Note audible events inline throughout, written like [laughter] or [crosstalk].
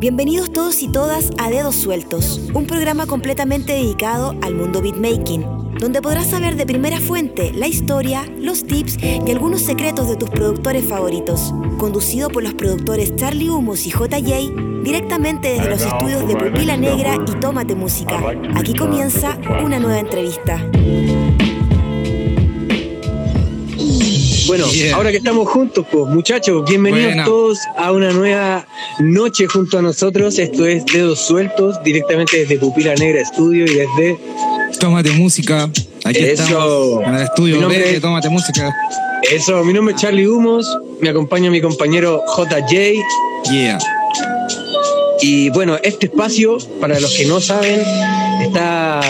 Bienvenidos todos y todas a Dedos Sueltos, un programa completamente dedicado al mundo beatmaking, donde podrás saber de primera fuente la historia, los tips y algunos secretos de tus productores favoritos. Conducido por los productores Charlie Humos y JJ, directamente desde los estudios de Pupila Negra y Tómate Música. Aquí comienza una nueva entrevista. Bueno, ahora que estamos juntos, pues muchachos, bienvenidos todos a una nueva noche junto a nosotros. Esto es Dedos Sueltos, directamente desde Pupila Negra Estudio y desde... Tómate Música. Aquí estamos en el estudio de Tómate Música. Eso, mi nombre es Charlie Humos, me acompaña mi compañero JJ. Yeah. Y bueno, este espacio, para los que no saben, está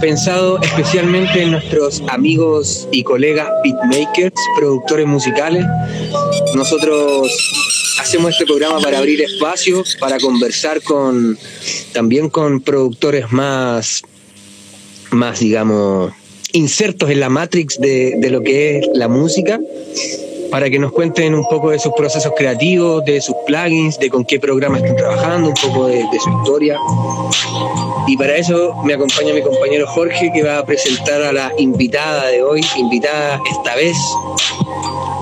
pensado especialmente en nuestros amigos y colegas beatmakers, productores musicales. Nosotros hacemos este programa para abrir espacio, para conversar con también con productores más, más digamos, insertos en la matrix de, de lo que es la música para que nos cuenten un poco de sus procesos creativos, de sus plugins, de con qué programa están trabajando, un poco de, su historia. Y para eso me acompaña mi compañero Jorge, que va a presentar a la invitada de hoy, invitada esta vez.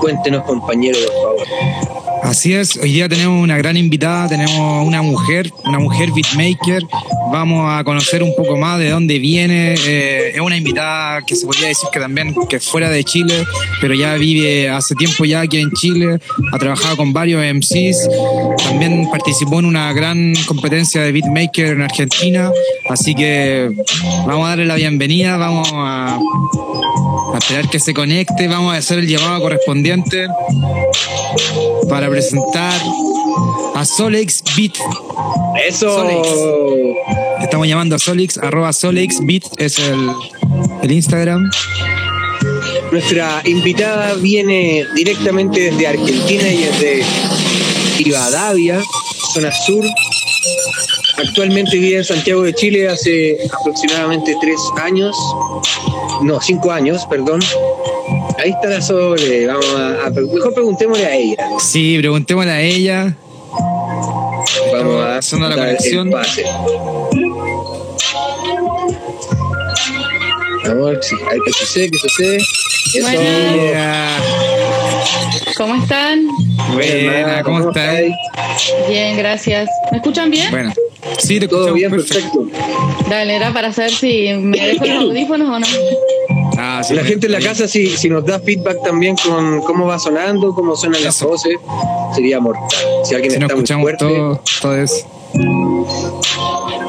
Cuéntenos, compañero, por favor. Así es, hoy día tenemos una gran invitada, tenemos una mujer, una mujer beatmaker. Vamos a conocer un poco más de dónde viene. Eh, es una invitada que se podría decir que también que fuera de Chile, pero ya vive hace tiempo ya aquí en Chile. Ha trabajado con varios MCs. También participó en una gran competencia de beatmaker en Argentina. Así que vamos a darle la bienvenida, vamos a, a esperar que se conecte, vamos a hacer el llamado correspondiente para presentar a Solex Beat. Eso. Estamos llamando a Solex, arroba Solex Beat es el, el Instagram. Nuestra invitada viene directamente desde Argentina y desde Rivadavia, zona sur. Actualmente vive en Santiago de Chile hace aproximadamente tres años, no, cinco años, perdón. Ahí está la Sole. Vamos a, mejor preguntémosle a ella. Sí, preguntémosle a ella. Vamos a hacer la conexión. Sí, hay que sucede, que sucede. Eso. ¿Cómo están? Buena, ¿cómo, están? Bien, gracias. ¿Me escuchan bien? Bueno, sí, te Todo bien, perfecto. Dale, era para saber si me dejo los audífonos o no. Ah, la gente en la casa, si, si nos da feedback también con cómo va sonando, cómo suenan las voces, sería mortal. Si alguien está muy fuerte. Todo, todo eso.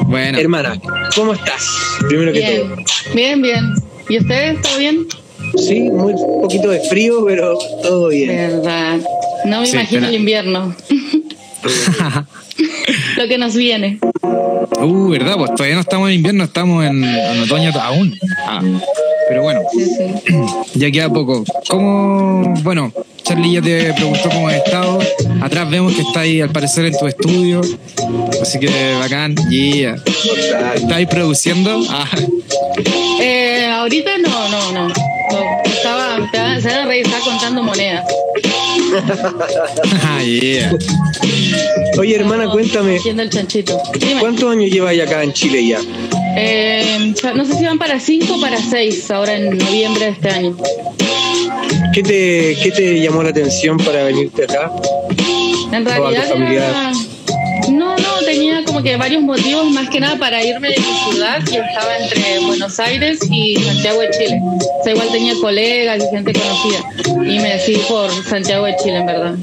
Bueno. Hermana, ¿cómo estás? Primero que todo. Bien, bien. ¿Y ustedes? ¿Todo bien? Sí, muy poquito de frío, pero todo bien. Verdad. No me imagino el invierno. [laughs] Lo que nos viene. Uh, ¿verdad? Pues todavía no estamos en invierno, estamos en, otoño aún. Ah, pero bueno, [clears throat] ya queda poco. ¿Cómo? Bueno, Charlie ya te preguntó cómo has estado. Atrás vemos que está ahí al parecer en tu estudio. Así que bacán. Yeah. ¿Estás ahí produciendo? Ah. Eh, ahorita no, no, no. Estaba, se van a reír, estaba contando monedas. ah, yeah. Oye, hermana, cuéntame. El chanchito. ¿Cuántos años llevas acá en Chile ya? Eh, no sé si van para cinco o para seis ahora en noviembre de este año. ¿Qué te, qué te llamó la atención para venirte acá? En realidad, que varios motivos más que nada para irme de mi ciudad, que estaba entre Buenos Aires y Santiago de Chile. O sea, igual tenía colegas y gente conocida. Y me decidí por Santiago de Chile, en verdad.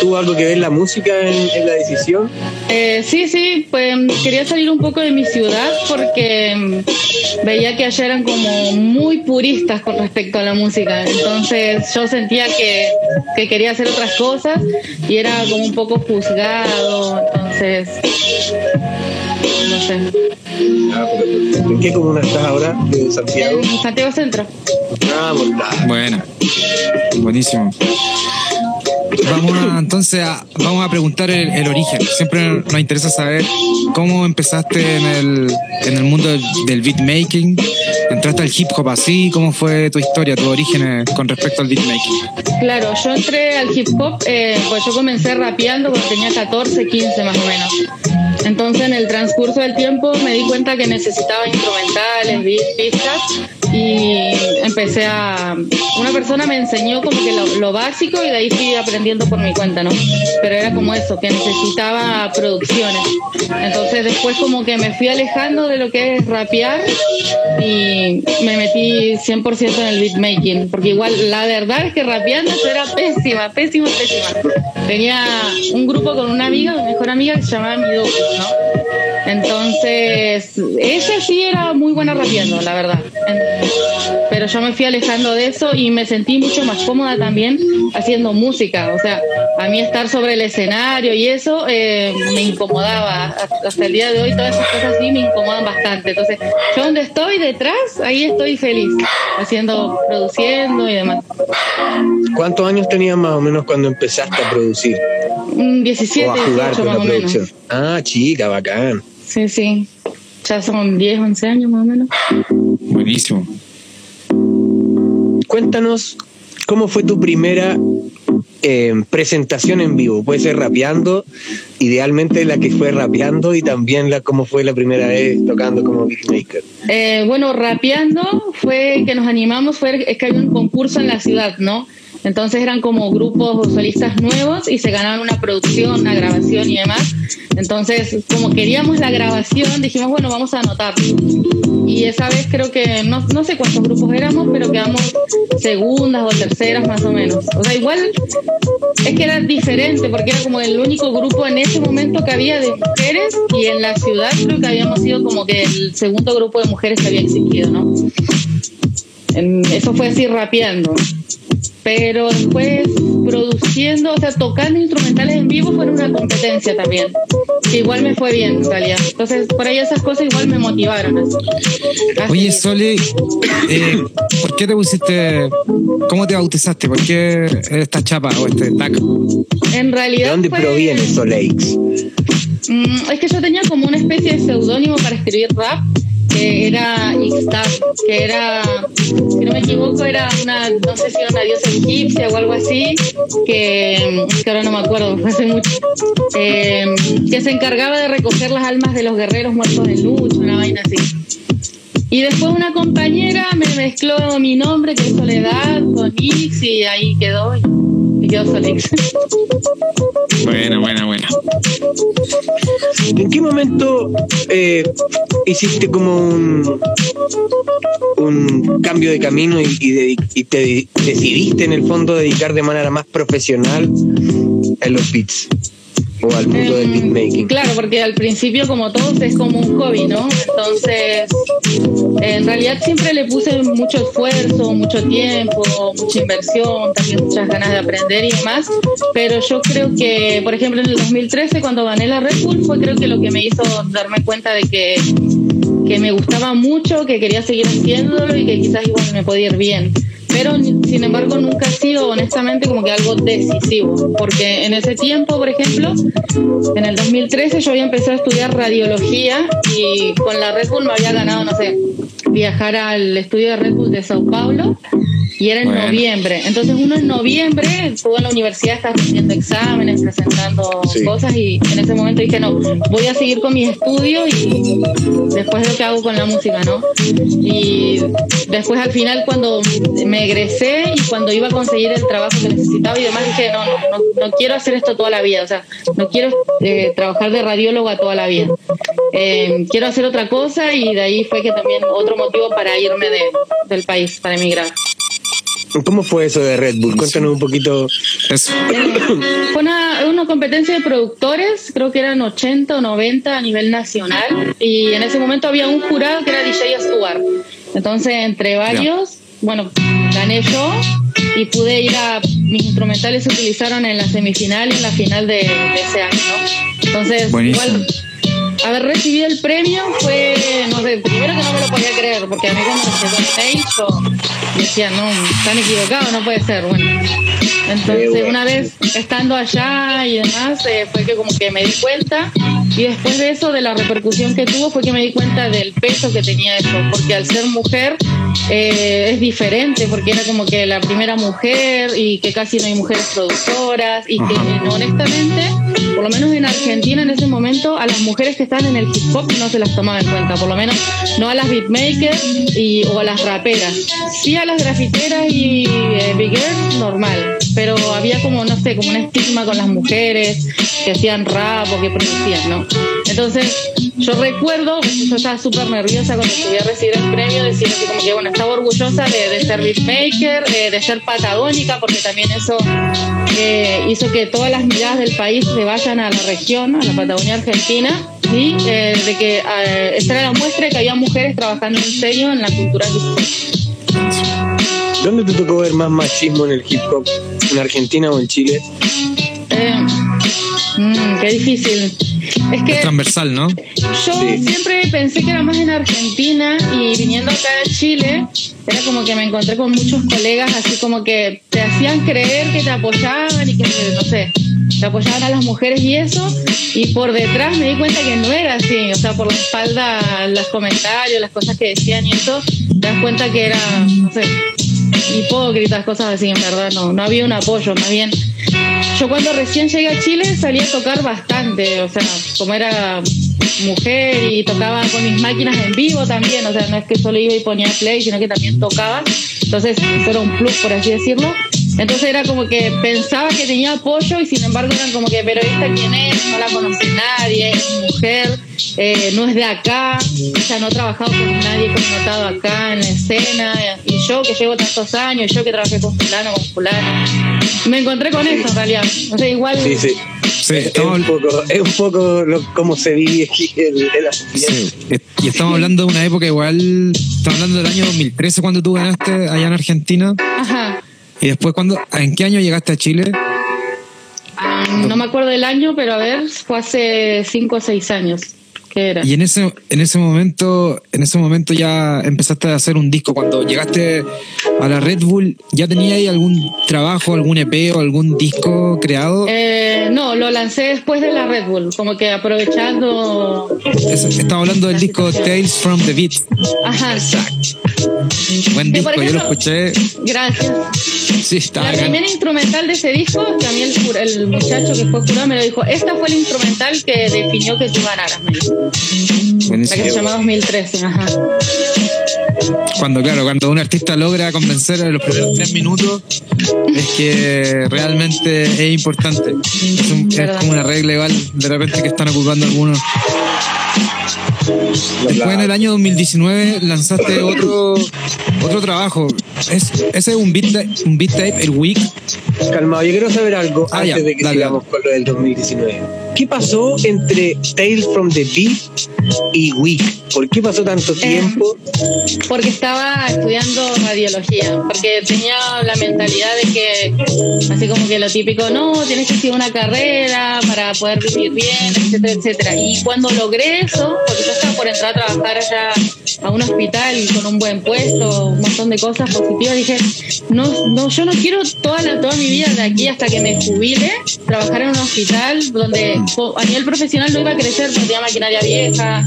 ¿Tuvo, algo que ver la música en, la decisión? Eh, sí, sí, pues quería salir un poco de mi ciudad porque mm, veía que allá eran como muy puristas con respecto a la música. Entonces yo sentía que, que quería hacer otras cosas y era como un poco juzgado. Entonces, no sé. Ah, ¿En qué comuna estás ahora? ¿De Santiago? En Santiago Centro. Ah, Bueno, buenísimo. Vamos a, entonces a, vamos a preguntar el, origen. Siempre nos interesa saber cómo empezaste en el, en el mundo del, del beatmaking. ¿Entraste al hip hop así? ¿Cómo fue tu historia, tu origen con respecto al beatmaking? Claro, yo entré al hip hop, eh, pues yo comencé rapeando cuando tenía 14, 15 más o menos. Entonces en el transcurso del tiempo me di cuenta que necesitaba instrumentales, pistas y empecé a... Una persona me enseñó como que lo, básico y de ahí fui aprendiendo por mi cuenta, ¿no? Pero era como eso, que necesitaba producciones. Entonces después como que me fui alejando de lo que es rapear y me metí 100% en el beatmaking, porque igual la verdad es que rapeando era pésima, pésima, pésima. Tenía un grupo con una amiga, mi mejor amiga, que se llamaba Mido, ¿no? Entonces, ella sí era muy buena rapeando, la verdad. Pero yo me fui alejando de eso y me sentí mucho más cómoda también haciendo música. O sea, a mí estar sobre el escenario y eso eh, me incomodaba. Hasta el día de hoy todas esas cosas sí me incomodan bastante. Entonces, yo donde estoy detrás, ahí estoy feliz, haciendo, produciendo y demás. ¿Cuántos años tenías más o menos cuando empezaste a producir? 17, o a jugar 18 más o menos. Ah, chica, bacán. Sí, sí. Ya son 10, 11 años más o menos. Buenísimo. Cuéntanos cómo fue tu primera eh, presentación en vivo. Puede ser rapeando, idealmente la que fue rapeando y también la cómo fue la primera vez tocando como beatmaker. Eh, bueno, rapeando fue que nos animamos, fue es que había un concurso en la ciudad, ¿no? Entonces eran como grupos solistas nuevos y se ganaban una producción, una grabación y demás. Entonces, como queríamos la grabación, dijimos, bueno, vamos a anotar. Y esa vez creo que, no, no sé cuántos grupos éramos, pero quedamos segundas o terceras más o menos. O sea, igual es que era diferente porque era como el único grupo en ese momento que había de mujeres y en la ciudad creo que habíamos sido como que el segundo grupo de mujeres que había existido, ¿no? eso fue así rapeando pero después produciendo, o sea, tocando instrumentales en vivo fue una competencia también, que igual me fue bien en realidad. Entonces, por ahí esas cosas igual me motivaron. Oye, Sole, eh, ¿por qué te pusiste, cómo te bautizaste? ¿Por qué esta chapa o este tag? En realidad. ¿De dónde proviene Solex? Mm, es que yo tenía como una especie de seudónimo para escribir rap que era Ixtab, que era, si no me equivoco, era una, no sé si era una diosa egipcia o algo así, que, que ahora no me acuerdo, [laughs] hace mucho, eh, que se encargaba de recoger las almas de los guerreros muertos en lucha, una vaina así. Y después una compañera me mezcló mi nombre, que es Soledad, con Ix, y ahí quedó. Y quedó Solex. Buena, buena, buena. ¿En qué momento eh, hiciste como un, un cambio de camino y, te decidiste en el fondo dedicar de manera más profesional a los beats? O al mundo del em, beatmaking? Claro, porque al principio, como todos, es como un hobby, ¿no? Entonces, en realidad siempre le puse mucho esfuerzo, mucho tiempo, mucha inversión, también muchas ganas de aprender y demás. Pero yo creo que, por ejemplo, en el 2013, cuando gané la Red Bull, fue creo que lo que me hizo darme cuenta de que, que me gustaba mucho, que quería seguir haciéndolo y que quizás igual me podía ir bien pero sin embargo nunca ha sido honestamente como que algo decisivo, porque en ese tiempo, por ejemplo, en el 2013 yo había empezado a estudiar radiología y con la Red Bull me había ganado, no sé, viajar al estudio de Red Bull de Sao Paulo y era en noviembre. Entonces uno en noviembre estuvo en la universidad, está haciendo exámenes, presentando cosas y en ese momento dije, no, voy a seguir con mis estudios y después lo que hago con la música, ¿no? Y después al final cuando me egresé y cuando iba a conseguir el trabajo que necesitaba y demás, dije, no, no, no, quiero hacer esto toda la vida, o sea, no quiero eh, trabajar de radióloga toda la vida. Eh, quiero hacer otra cosa y de ahí fue que también otro motivo para irme de, del país, para emigrar. ¿Cómo fue eso de Red Bull? Cuéntanos un poquito. Eso. [coughs] Fue una, una, competencia de productores, creo que eran 80 o 90 a nivel nacional, y en ese momento había un jurado que era DJ Stuart. Entonces, entre varios, bueno, gané yo y pude ir a. Mis instrumentales se utilizaron en la semifinal y en la final de, ese año, ¿no? Entonces, igual haber recibido el premio fue, no sé, primero que no me lo podía creer, porque a mí cuando me el decía, no, están equivocados, no puede ser, bueno. Entonces, una vez estando allá y demás, eh, fue que como que me di cuenta. Y después de eso, de la repercusión que tuvo, fue que me di cuenta del peso que tenía eso, porque al ser mujer eh, es diferente, porque era como que la primera mujer y que casi no hay mujeres productoras y que honestamente, por lo menos en Argentina en ese momento, a las mujeres que están en el hip hop no se las tomaba en cuenta, por lo menos no a las beatmakers y, o a las raperas. Sí a las grafiteras y eh, big girls, normal, pero había como, no sé, como un estigma con las mujeres que hacían rap o que producían, ¿no? Entonces, yo recuerdo, yo estaba súper nerviosa cuando subí a recibir el premio, decir así como que, bueno, estaba orgullosa de, ser beatmaker, eh, de ser patagónica, porque también eso eh, hizo que todas las miradas del país se vayan a la región, a la Patagonia Argentina, y eh, de que esta era la muestra de que había mujeres trabajando en serio en la cultura ¿Dónde te tocó ver más machismo en el hip hop? ¿En Argentina o en Chile? Mm, qué difícil. Es que transversal, ¿no? Yo siempre pensé que era más en Argentina y viniendo acá a Chile, era como que me encontré con muchos colegas así como que te hacían creer que te apoyaban y que, no sé, te apoyaban a las mujeres y eso, y por detrás me di cuenta que no era así, o sea, por la espalda, los comentarios, las cosas que decían y eso, te das cuenta que era, no sé, hipócritas, cosas así, en verdad, no, no había un apoyo, más bien yo cuando recién llegué a Chile salí a tocar bastante, o sea, como era mujer y tocaba con mis máquinas en vivo también, o sea, no es que solo iba y ponía play, sino que también tocaba, entonces eso era un plus, por así decirlo. Entonces era como que pensaba que tenía apoyo y sin embargo eran como que, pero esta quién es, no la conoce nadie, es mujer, eh, no es de acá, o sea, no he trabajado con nadie connotado acá en la escena, y yo que llevo tantos años, yo que trabajé con fulano, con fulano, me encontré con eso en realidad, o sea, igual... Sí, sí. es, un poco, es un poco cómo se vive aquí [laughs] el, el Y estamos hablando de una época igual, estamos hablando del año 2013 cuando tú ganaste allá en Argentina. Ajá. ¿Y después cuándo, en qué año llegaste a Chile? Ah, no me acuerdo del año, pero a ver, fue hace cinco o seis años. ¿Qué era? Y en ese, en ese momento, en ese momento ya empezaste a hacer un disco. Cuando llegaste a la Red Bull, ¿ya tenías algún trabajo, algún EP o algún disco creado? Eh, no, lo lancé después de la Red Bull, como que aprovechando. estaba hablando del disco Tales from the Beat. Ajá. Exacto. Buen disco, yo lo escuché. Gracias. Sí, está La primera instrumental de ese disco, mí el, el muchacho que fue jurado me lo dijo, esta fue el instrumental que definió que tú ganaras, me dijo. La que se llama 2013, ajá. Cuando, claro, cuando un artista logra convencer en los primeros tres minutos, es que realmente es importante. Es, como una regla igual de repente que están ocupando algunos. Después en el año 2019 lanzaste otro, otro trabajo. Es, ese es un beat, un beat tape, el Week. Calmado, yo quiero saber algo ah, antes de que sigamos con lo del 2019. ¿Qué pasó entre Tales from the Beat y Week? ¿Por qué pasó tanto eh, tiempo? porque estaba estudiando radiología, porque tenía la mentalidad de que, así como que lo típico, no, tienes que hacer una carrera para poder vivir bien, etcétera, etcétera. Y cuando logré eso, porque yo estaba por entrar a trabajar allá a un hospital con un buen puesto, un montón de cosas positivas, dije, no, no, yo no quiero toda, la, toda mi vida de aquí hasta que me jubile, trabajar en un hospital donde a nivel profesional no iba a crecer porque tenía maquinaria vieja,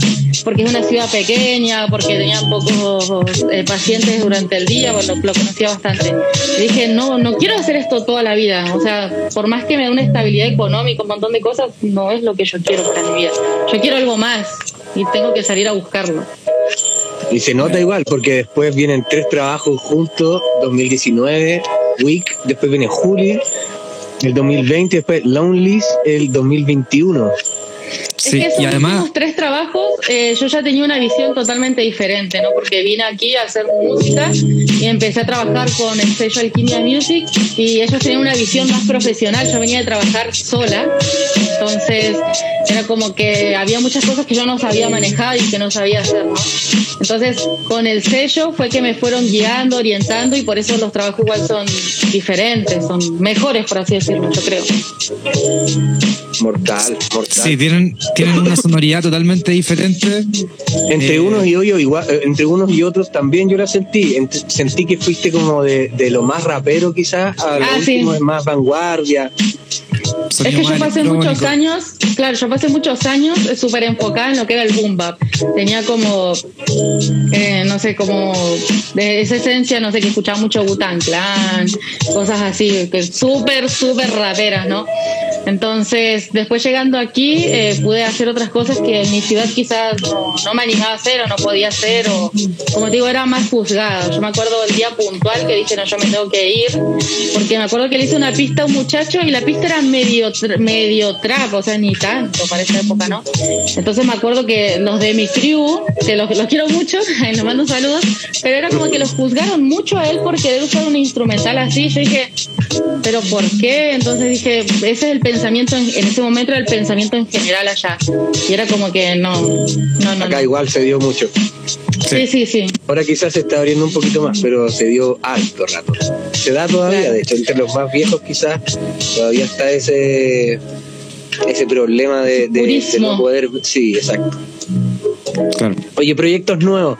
porque es una ciudad pequeña, porque tenía pocos eh, pacientes durante el día, bueno, lo conocía bastante. Y dije, no, no quiero hacer esto toda la vida, o sea, por más que me dé una estabilidad económica, un montón de cosas, no es lo que yo quiero para mi vida. Yo quiero algo más y tengo que salir a buscarlo. Y se nota igual, porque después vienen tres trabajos juntos, 2019, Week, después viene Juli, el 2020, después Lonely's, el 2021. Sí, es que y además tres trabajos eh, yo ya tenía una visión totalmente diferente, ¿no? Porque vine aquí a hacer música y empecé a trabajar con el sello Alquimia Music y ellos tenían una visión más profesional. Yo venía de trabajar sola, entonces era como que había muchas cosas que yo no sabía manejar y que no sabía hacer, ¿no? Entonces con el sello fue que me fueron guiando, orientando y por eso los trabajos igual son diferentes, son mejores, por así decirlo, yo creo. Mortal, mortal. Sí, tienen, tienen una sonoridad totalmente diferente. Entre Eh, unos y hoy, igual, eh, entre unos y otros también yo la sentí. Ent- sentí que fuiste como de, de lo más rapero quizás a lo Ah, sí. último, de más vanguardia. Es que yo pasé muchos años, claro, yo pasé muchos años súper enfocada en lo que era el boom bap. Tenía como, eh, no sé, como de esa esencia, no sé, que escuchaba mucho Wu-Tang Clan, cosas así, que súper, súper raperas, ¿no? Entonces, después llegando aquí, eh, pude hacer otras cosas que en mi ciudad quizás no, no me animaba a hacer o no podía hacer, o como te digo, era más juzgada. Yo me acuerdo del día puntual que dije, no, yo me tengo que ir, porque me acuerdo que le hice una pista a un muchacho y la pista era medio, tr- medio trap, o sea, ni tanto para esa época, ¿no? Entonces me acuerdo que los de mi crew, que los, los quiero mucho, [laughs] les mando saludos, pero era como que los juzgaron mucho a él por querer usar un instrumental así. Yo dije, pero ¿por qué? Entonces dije, ese es el pensamiento, en, en ese momento era el pensamiento en general allá. Y era como que no, no, no. Acá no. igual se dio mucho. Sí, sí, sí. Ahora quizás se está abriendo un poquito más, pero se dio alto rato. Se da todavía, Claro. de hecho, entre los más viejos quizás todavía está ese ese problema de, de- no poder. Sí, exacto. Claro. Oye, proyectos nuevos.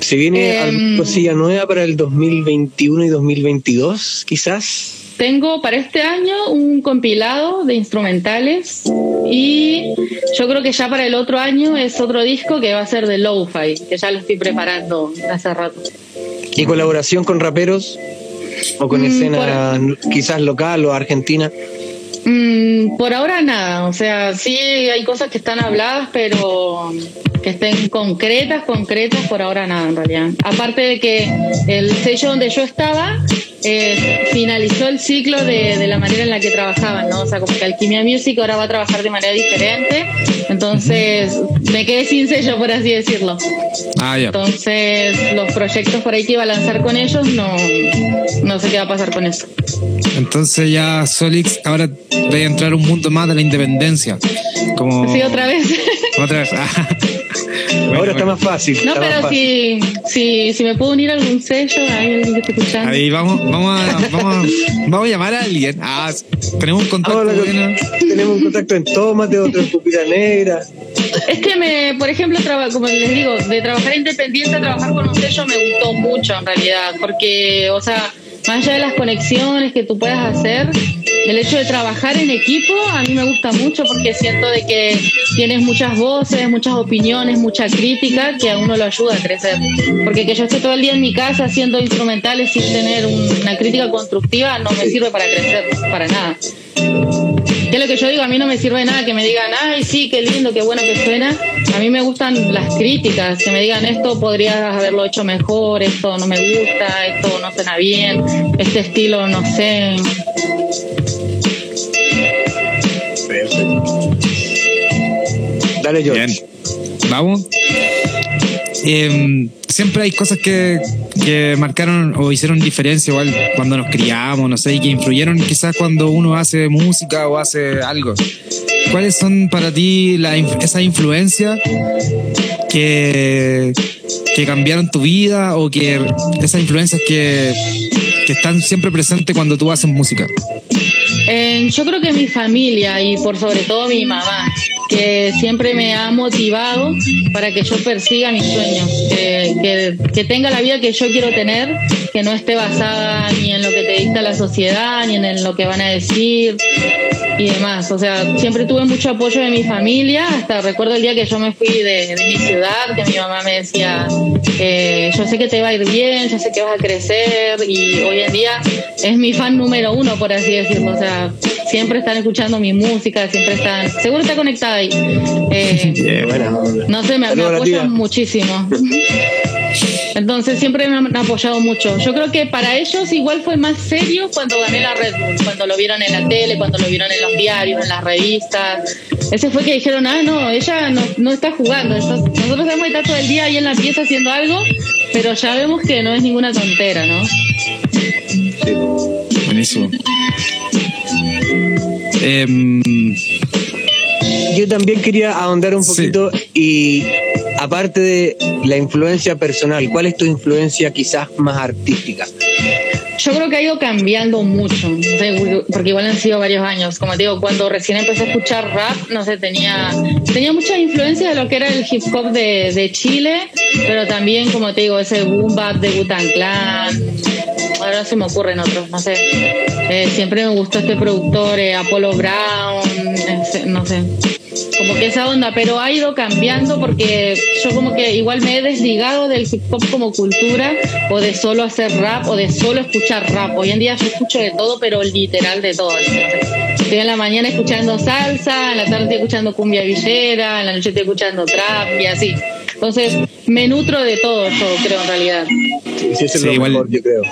¿Se viene alguna cosilla nueva para el 2021 y 2022, quizás? Tengo para este año un compilado de instrumentales y yo creo que ya para el otro año es otro disco que va a ser de Lo-Fi, que ya lo estoy preparando hace rato. ¿Y colaboración con raperos? ¿O con Mm, escena quizás local o argentina? Mm, por ahora nada, o sea, sí hay cosas que están habladas, pero que estén concretas, concretas, por ahora nada en realidad. Aparte de que el sello donde yo estaba eh, finalizó el ciclo de, de la manera en la que trabajaban, ¿no? O sea, como que Alquimia Music ahora va a trabajar de manera diferente, entonces me quedé sin sello, por así decirlo. Ah, ya. Entonces los proyectos por ahí que iba a lanzar con ellos, no, no sé qué va a pasar con eso. Entonces ya Solix ahora voy a entrar un mundo más de la independencia. Como Sí, otra vez. [laughs] Otra vez. [laughs] Ah. Bueno, Ahora está bueno. más fácil. No, está pero si, si, si me puedo unir a algún sello, hay alguien que esté escuchando. Ahí vamos, vamos a, [laughs] vamos, a, vamos a llamar a alguien. Ah, tenemos un contacto Ahora lo- bueno. tenemos un contacto en Tómate, otro en Pupila Negra. Es que me, por ejemplo, traba- como les digo, de trabajar independiente a trabajar con un sello me gustó mucho en realidad, porque, o sea, más allá de las conexiones que tú puedas hacer, el hecho de trabajar en equipo a mí me gusta mucho porque siento de que tienes muchas voces, muchas opiniones, mucha crítica que a uno lo ayuda a crecer. Porque que yo esté todo el día en mi casa haciendo instrumentales sin tener un- una crítica constructiva no me sirve para crecer, para nada. Que lo que yo digo, a mí no me sirve nada que me digan, ay, sí, qué lindo, qué bueno que suena. A mí me gustan las críticas, que me digan, esto podrías haberlo hecho mejor, esto no me gusta, esto no suena bien, este estilo, no sé. Dale, George. Bien. Vamos. Em, siempre hay cosas que, que marcaron o hicieron diferencia igual cuando nos criamos, no sé, y que influyeron quizás cuando uno hace música o hace algo. ¿Cuáles son para ti la, esas influencias que, que cambiaron tu vida o que esas influencias que, que están siempre presentes cuando tú haces música? Eh, yo creo que mi familia y por sobre todo mi mamá, que siempre me ha motivado para que yo persiga mis sueños, que, que- que tenga la vida que yo quiero tener, que no esté basada ni en lo que te dicta la sociedad, ni en lo que van a decir y demás. O sea, siempre tuve mucho apoyo de mi familia, hasta recuerdo el día que yo me fui de, de mi ciudad, que mi mamá me decía, eh, yo sé que te va a ir bien, yo sé que vas a crecer y hoy en día es mi fan número uno, por así decirlo. O sea, siempre están escuchando mi música, siempre están, seguro está conectada ahí. Eh, [laughs] Buena onda. no sé, me, me apoyan muchísimo. [laughs] Entonces siempre me han apoyado mucho. Yo creo que para ellos igual fue más serio cuando gané la Red Bull, cuando lo vieron en la tele, cuando lo vieron en los diarios, en las revistas. Ese fue que dijeron, ah, no, ella no, no está jugando. Nosotros sabemos que está todo el día ahí en la pieza haciendo algo, pero ya vemos que no es ninguna tontera, ¿no? Buenísimo. Em, Yo también quería ahondar un Sí. poquito y aparte de la influencia personal, ¿cuál es tu influencia quizás más artística? Yo creo que ha ido cambiando mucho, porque igual han sido varios años. Como te digo, cuando recién empecé a escuchar rap, no sé, tenía, tenía mucha influencia de lo que era el hip hop de, Chile, pero también, como te digo, ese boom bap de Butan Clan. Ahora se me ocurren otros, no sé. Eh, siempre me gustó este productor, eh, Apollo Brown, este, no sé como que esa onda, pero ha ido cambiando porque yo como que igual me he desligado del hip hop como cultura o de solo hacer rap o de solo escuchar rap. Hoy en día yo escucho de todo, pero literal de todo. Estoy en la mañana escuchando salsa, en la tarde estoy escuchando cumbia villera, en la noche estoy escuchando trap y así. Entonces, me nutro de todo yo creo en realidad. Sí, es lo igual, mejor, yo creo.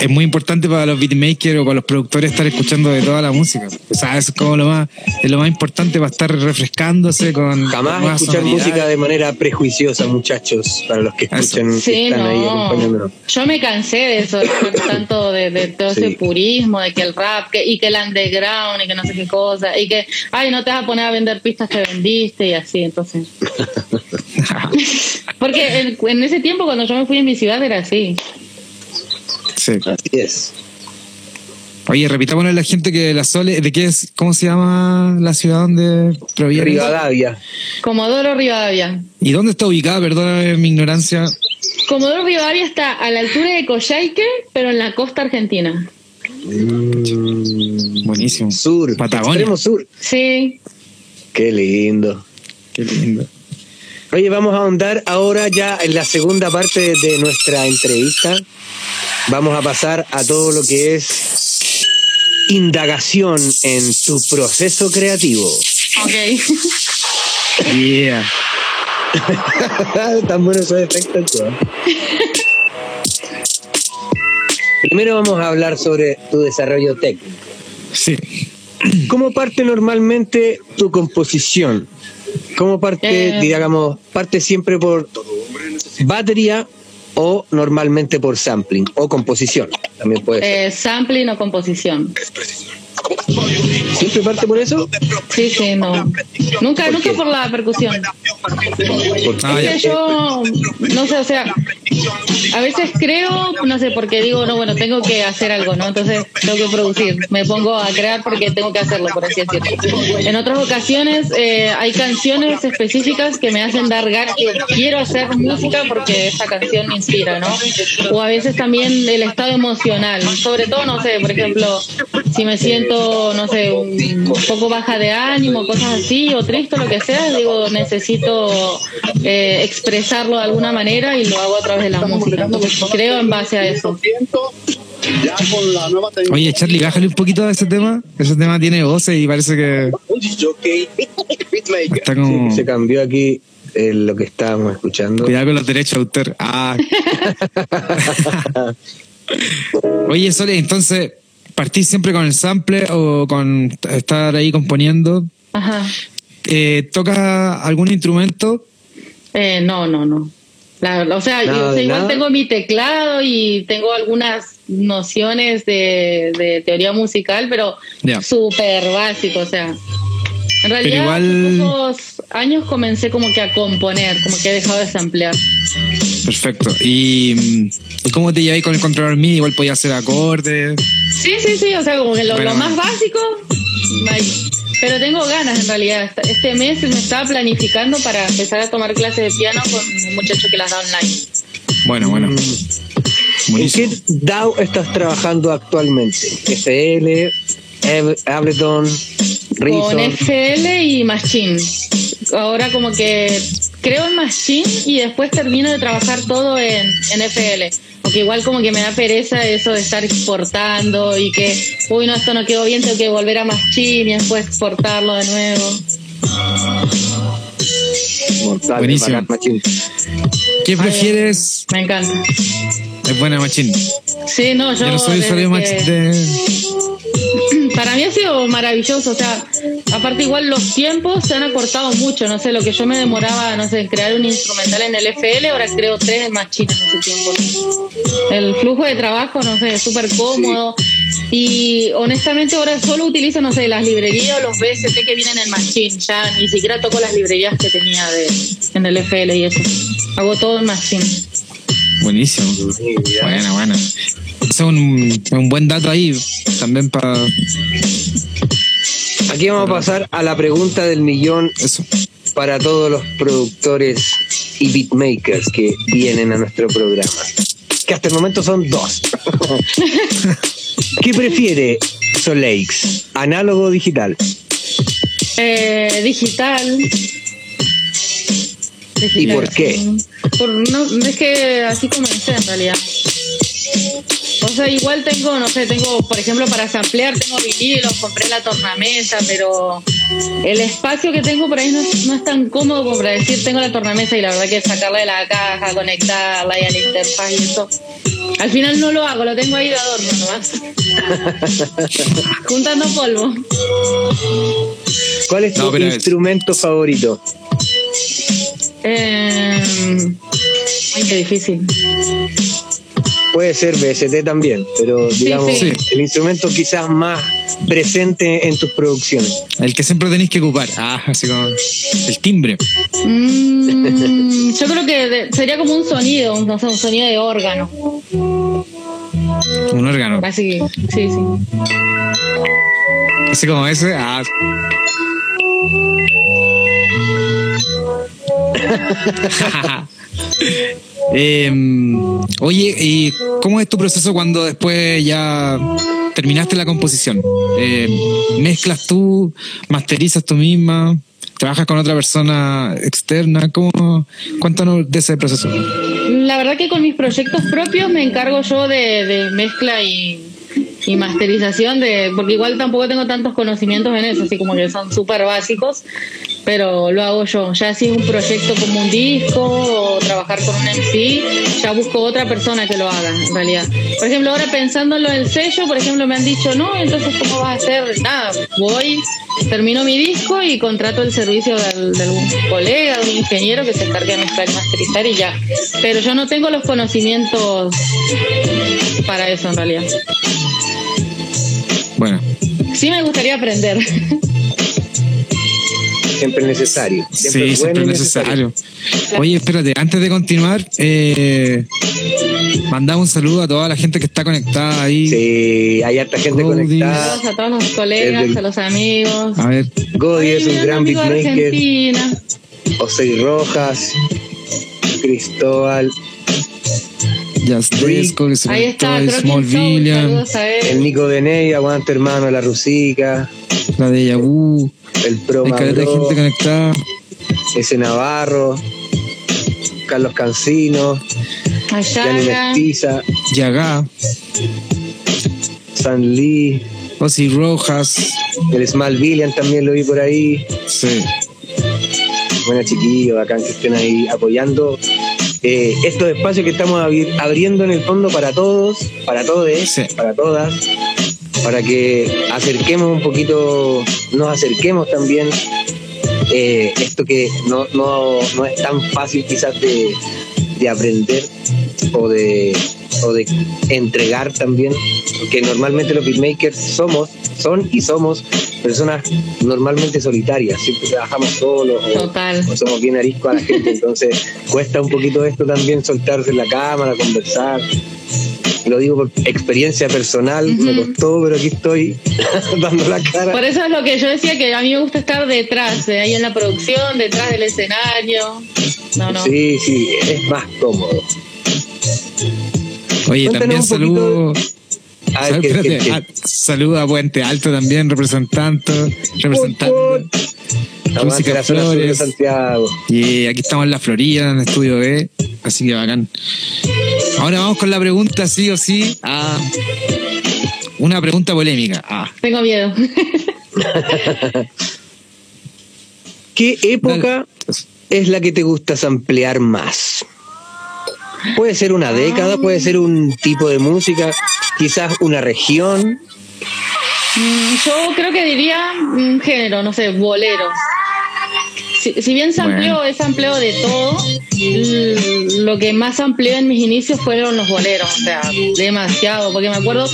Es muy importante para los beatmakers o para los productores estar escuchando de toda la música. O sea, es como lo más, es lo más importante para estar refrescándose con. Jamás escuchar música de manera prejuiciosa, muchachos, para los que escuchan sí, están no. Yo me cansé de eso, de tanto de, todo ese purismo, de que el rap que, y que el underground y que no sé qué cosa, y que, ay, no te vas a poner a vender pistas que vendiste y así, entonces. [laughs] [laughs] Porque en, ese tiempo, cuando yo me fui en mi ciudad, era así. Sí. Así es. Oye, repitámosle a la gente que la Sole, ¿de qué es, cómo se llama la ciudad donde proviene? Rivadavia. Comodoro Rivadavia. ¿Y dónde está ubicada? Perdóname mi ignorancia. Comodoro Rivadavia está a la altura de Coyhaique, pero en la costa argentina. Mm, buenísimo. Sur. Patagonia. Extremo sur. Sí. Qué lindo. Qué lindo. Oye, vamos a ahondar ahora ya en la segunda parte de nuestra entrevista. Vamos a pasar a todo lo que es indagación en tu proceso creativo. Ok. Yeah. [laughs] Tan buenos esos efectos. Primero vamos a hablar sobre tu desarrollo técnico. Sí. ¿Cómo parte normalmente tu composición? ¿Cómo parte, Eh. digamos, parte siempre por batería o normalmente por sampling o composición? También puede ser. Eh, sampling o composición. ¿Siempre parte por eso? Sí, sí, no. Nunca, ¿Por nunca qué? por la percusión. Ah, ya. Es que yo, no sé, o sea, a veces creo, no sé, porque digo, no, bueno, tengo que hacer algo, ¿no? Entonces tengo que producir. Me pongo a crear porque tengo que hacerlo, por así decirlo. En otras ocasiones eh, hay canciones específicas que me hacen dar ganas, que quiero hacer música porque esa canción me inspira, ¿no? O a veces también el estado emocional. Sobre todo, no sé, por ejemplo, si me siento, no sé, un poco baja de ánimo, cosas así, o triste, lo que sea, digo, necesito eh, expresarlo de alguna manera y lo hago a través de la música. Entonces, creo en base a eso. Oye, Charlie, bájale un poquito a ese tema. Ese tema tiene voces y parece que está como. se cambió aquí eh, lo que estábamos escuchando. Cuidado con los derechos de autor. Ah. [laughs] [laughs] Oye, Sole, entonces, ¿partís siempre con el sample o con estar ahí componiendo? Ajá. Eh, ¿Tocas algún instrumento? Eh, no, no, no. La- o sea, Nada yo, o sea, de igual nada. tengo mi teclado y tengo algunas nociones de, de teoría musical, pero Ya. súper básico, o sea. En realidad, igual- años comencé como que a componer, como que he dejado de samplear. Perfecto. ¿Y mm, ¿y cómo te lleváis con el controlador MIDI? Igual podía hacer acordes. Sí, sí, sí, o sea, como que lo, Bueno, lo más básico, pero tengo ganas en realidad. Este mes me estaba planificando para empezar a tomar clases de piano con un muchacho que las da online. Bueno, bueno. ¿En Buenísimo. qué DAO estás trabajando actualmente? FL, Ab- Ableton, Con Reason. FL y Machine. Ahora como que creo en Machine y después termino de trabajar todo en, en FL. Porque igual como que me da pereza eso de estar exportando y que, uy, no, esto no quedó bien, tengo que volver a Machine y después exportarlo de nuevo. Mortal, Buenísimo. bacán. ¿Qué prefieres? Me encanta. Es buena machine. Sí, no, yo... Yo no soy usuario que- de. [clears throat] Para mí ha sido maravilloso, o sea, aparte igual los tiempos se han acortado mucho, no sé, lo que yo me demoraba, no sé, en crear un instrumental en el FL, ahora creo tres en Machine en ese tiempo. El flujo de trabajo, no sé, es súper cómodo y honestamente ahora solo utilizo, no sé, las librerías o los BST que vienen en Machine, ya ni siquiera toco las librerías que tenía de, en el FL y eso. Hago todo en Machine. Buenísimo. Buena, buena. Es un, un buen dato ahí también para Aquí vamos a pasar a la pregunta del millón eso. para todos los productores y beatmakers que vienen a nuestro programa. Que hasta el momento son dos. [laughs] ¿Qué prefiere Soleix? ¿Análogo o digital? Eh, digital. ¿Y por qué? Por, no, es que así comencé en realidad. O sea, igual tengo, no sé, tengo, por ejemplo, para samplear, tengo vinilos, compré la tornamesa, pero el espacio que tengo por ahí no, es- no es tan cómodo como para decir tengo la tornamesa y la verdad que sacarla de la caja, conectarla y a la interfaz y eso. Al final no lo hago, lo tengo ahí de adorno nomás. [laughs] Juntando polvo. ¿Cuál es tu No, pero es- instrumento favorito? Eh, ay, qué difícil. Puede ser BST también, pero digamos sí. el instrumento quizás más presente en tus producciones. El que siempre tenéis que ocupar. Ah, así como el timbre. Mm, yo creo que sería como un sonido, un, no sé, un sonido de órgano. Un órgano. Así, sí, sí. Así como ese. Ah. [laughs] [laughs] Em, oye, ¿y cómo es tu proceso cuando después ya terminaste la composición? Eh, ¿Mezclas tú? ¿Masterizas tú misma? ¿Trabajas con otra persona externa? ¿Cómo? Cuéntanos de ese proceso. La verdad que con mis proyectos propios me encargo yo de, de mezcla y, y masterización, de porque igual tampoco tengo tantos conocimientos en eso, así como que son súper básicos, pero lo hago yo. Ya si es un proyecto como un disco o trabajar con un MC, ya busco otra persona que lo haga, en realidad. Por ejemplo, ahora pensando en del sello, por ejemplo, me han dicho, no, entonces ¿cómo vas a hacer? Nada, voy, termino mi disco y contrato el servicio de algún colega, de un ingeniero que se encargue de mezclar y masterizar y ya. Pero yo no tengo los conocimientos para eso en realidad. Bueno, Sí me gustaría aprender. Siempre es necesario. sí, Siempre es siempre bueno es y necesario. Oye, espérate, antes de continuar, eh, mandamos un saludo a toda la gente que está conectada ahí. Sí, hay harta gente conectada. Saludos a todos los colegas, Desde a los amigos. A ver, Godi es un gran beatmaker. Argentina. Osei Rojas, Cristóbal, Just. Disco, que se Ahí está, conectó, creo Small que Soul, William, saludos a el. Nico de Ney, aguante hermano, la Rusica, la de Yahoo, el Pro hay caleta de gente conectada. ese Navarro, Carlos Cancino, Yanni. Mestiza, Yaga, San Lee, Ozzy Rojas, el Small Villian también lo vi por ahí. sí. Bueno, chiquillos, bacán que estén ahí apoyando eh, estos espacios que estamos abri- abriendo en el fondo para todos, para todos, Sí. para todas, para que acerquemos un poquito, nos acerquemos también eh, esto que no, no, no es tan fácil quizás de, de aprender o de, o de entregar también, porque normalmente los beatmakers somos, son y somos personas normalmente solitarias, siempre trabajamos solos o, Total. o somos bien ariscos a la gente, entonces [laughs] cuesta un poquito esto también soltarse en la cámara, conversar. Lo digo por experiencia personal, me costó, pero aquí estoy [laughs] dando la cara. Por eso es lo que yo decía, que a mí me gusta estar detrás, de ahí en la producción, detrás del escenario. No, no. Sí, sí, es más cómodo. Oye, también saludo, A ver, sal- ¿qué- espérate, qué- qué? ah, saludo a Puente Alto también, representante, representante. Música la zona sur de Flores. Santiago. Y aquí estamos en la Florida, en el estudio B, así que bacán. Ahora vamos con la pregunta, sí o sí, a una pregunta polémica. Ah, Tengo miedo. [laughs] ¿Qué época es la que te gusta samplear más? Puede ser una década, puede ser un tipo de música, quizás una región. Mm, Yo creo que diría un género, no sé, bolero. Si, si bien sampleo, es sampleo de todo, lo que más sampleé en mis inicios fueron los boleros, o sea, demasiado, porque me acuerdo,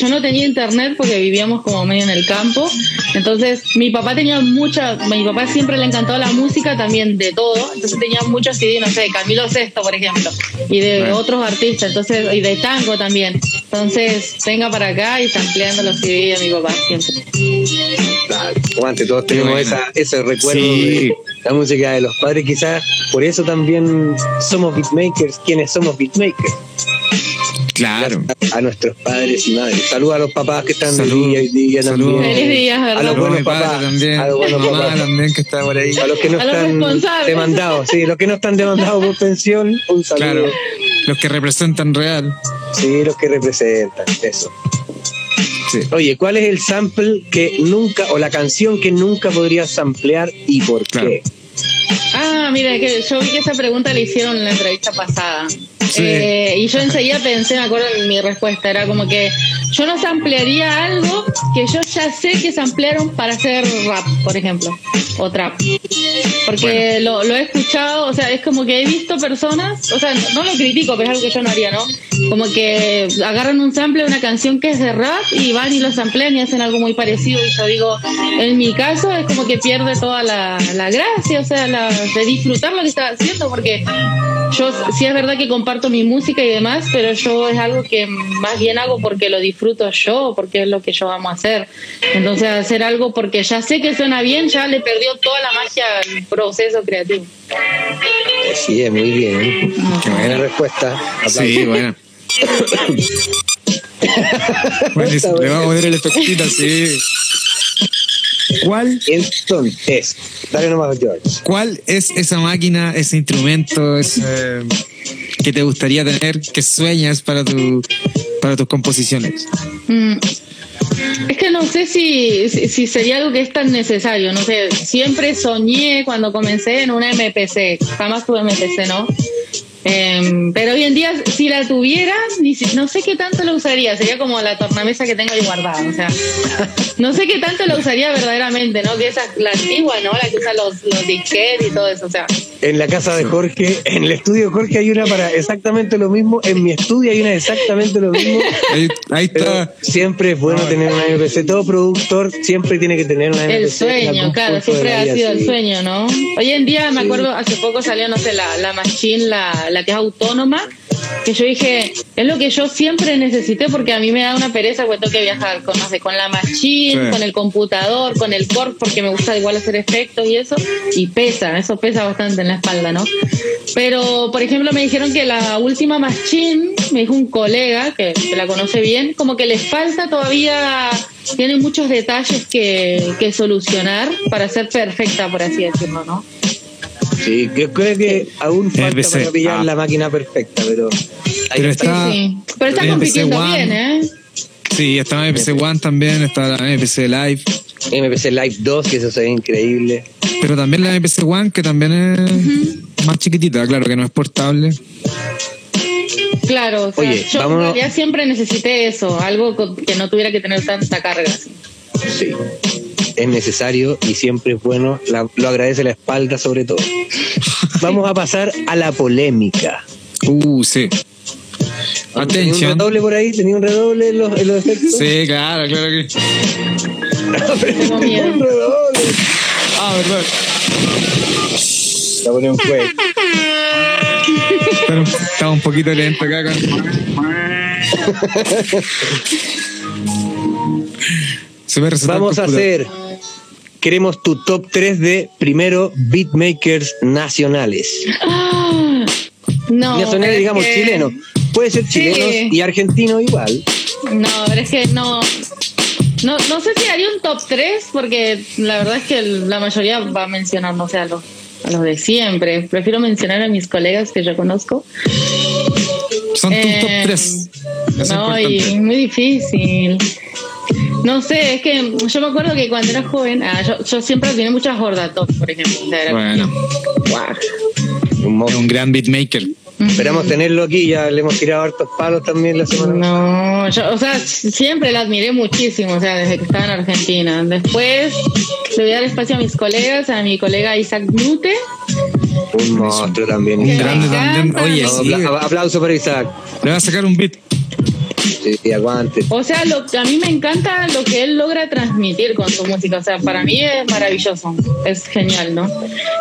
yo no tenía internet porque vivíamos como medio en el campo, entonces mi papá tenía mucha, mi papá siempre le encantó la música también de todo, entonces tenía muchos CD, no sé, de Camilo Sesto, por ejemplo, y de Bueno. otros artistas, entonces, y de tango también. Entonces, venga para acá y sampleando los CD a mi papá siempre. Claro, todos tenemos esa, ese recuerdo Sí. de la música de los padres. Quizás por eso también somos beatmakers. quienes somos beatmakers? Claro. A nuestros padres y madres. Saludos a los papás que están Salud. de día y día Salud. también. Feliz día, A los buenos papás. también, A los buenos mamá papás. también que está por ahí. A los que no A están responsables. demandados, sí, los que no están demandados por pensión, un saludo. Claro. Los que representan real. Sí, los que representan, eso. Sí. Oye, ¿cuál es el sample que nunca, o la canción que nunca podrías samplear y por Claro. qué? Ah, mira, que yo vi que esa pregunta la hicieron en la entrevista pasada. [laughs] Sí. Eh, y yo enseguida pensé, me acuerdo en mi respuesta, era como que yo no samplearía algo que yo ya sé que samplearon para hacer rap, por ejemplo, o trap. Porque lo, lo he escuchado, o sea, es como que he visto personas, o sea, no lo critico, pero es algo que yo no haría, ¿no? Como que agarran un sample de una canción que es de rap y van y lo samplean y hacen algo muy parecido. Y yo digo, en mi caso es como que pierde toda la, la gracia, o sea, la, de disfrutar lo que estaba haciendo, porque yo sí es verdad que comparto mi música y demás, pero yo es algo que más bien hago porque lo disfruto yo, porque es lo que yo amo hacer. Entonces hacer algo porque ya sé que suena bien, ya le perdió toda la magia al proceso creativo. Sí, es muy bien. ¿eh? Qué Buena respuesta. Sí, bueno. [laughs] Buenísimo. Le vamos a poner el efectito así. ¿Cuál, Entonces, dale nomás, George. ¿Cuál es esa máquina, ese instrumento, ese que te gustaría tener, que sueñas para tu para tus composiciones? Mm. Es que no sé si, si, si sería algo que es tan necesario, no sé, siempre soñé cuando comencé en una MPC, jamás tuve MPC, ¿no? Em, pero hoy en día, si la tuviera, ni si- no sé qué tanto la usaría, sería como la tornamesa que tengo ahí guardada, o sea, no sé qué tanto la usaría verdaderamente, ¿no? Que esa, la antigua, ¿no? La que usa los, los disquetes y todo eso, o sea, En la casa de Jorge, en el estudio de Jorge hay una para exactamente lo mismo. En mi estudio hay una exactamente lo mismo. Ahí, ahí Pero está. siempre es bueno tener una MPC. Todo productor siempre tiene que tener una MPC. El sueño, claro, siempre ha sido el sueño, ¿no? Hoy en día me Sí. acuerdo, hace poco salió, no sé, la, la Machine, la, la que es autónoma, que yo dije, es lo que yo siempre necesité porque a mí me da una pereza porque tengo que viajar con, no sé, con la Machine, Sí. con el computador, con el Corp, porque me gusta igual hacer efectos y eso, y pesa, eso pesa bastante en la espalda, ¿no? Pero, por ejemplo, me dijeron que la última Machine, me dijo un colega que, que la conoce bien, como que le falta todavía, tiene muchos detalles que, que solucionar para ser perfecta, por así decirlo, ¿no? Sí, yo creo que aún falta para pillar Ah. la máquina perfecta, pero. ahí Pero está. está- sí, sí. Pero está compitiendo bien, ¿eh? Sí, está la MPC One también, está la MPC Live, MPC Live 2, que eso se ve increíble. pero también la MPC One, que también es más chiquitita, claro, que no es portable. Claro, o sea, Oye, yo en vámonos- realidad siempre necesité eso, algo con- que no tuviera que tener tanta carga. así. Sí. Es necesario y siempre es bueno. La- lo agradece la espalda, sobre todo. Vamos a pasar a la polémica. Uh, sí. ¿Tenía un Atención. redoble por ahí? ¿Tenía un redoble en los, en los efectos? Sí, claro, claro que. Tengo miedo. un redoble. Ah, verdad. La ponía un juez. Pero Estaba un poquito lento acá. con- [laughs] Se me resalta Vamos a hacer. Queremos tu top 3 de primero beatmakers nacionales. Ah, [gasps] no, nacionales, digamos, que- chilenos. Puede ser Sí. chilenos y argentinos igual. No, pero es que no. No, no sé si haría un top 3, porque la verdad es que la mayoría va a mencionar, no sé, a los, a los de siempre. Prefiero mencionar a mis colegas que yo conozco. Son tus Eh, top 3. No, y muy difícil. No sé, es que yo me acuerdo que cuando era joven, ah, yo, yo siempre tenía muchas gordatos, por ejemplo. O sea, era Bueno, guau. Un un gran beatmaker. Esperamos tenerlo aquí, ya le hemos tirado hartos palos también la semana. No, yo, o sea, siempre la admiré muchísimo, o sea, desde que estaba en Argentina. Después le voy a dar espacio a mis colegas, a mi colega Isaac Nute. Un monstruo también. Un grande también. Oye, No, sí. apla- aplauso para Isaac. Le va a sacar un beat. Sí, aguante. O sea, lo, a mí me encanta lo que él logra transmitir con su música. O sea, para mí es maravilloso. Es genial, ¿no?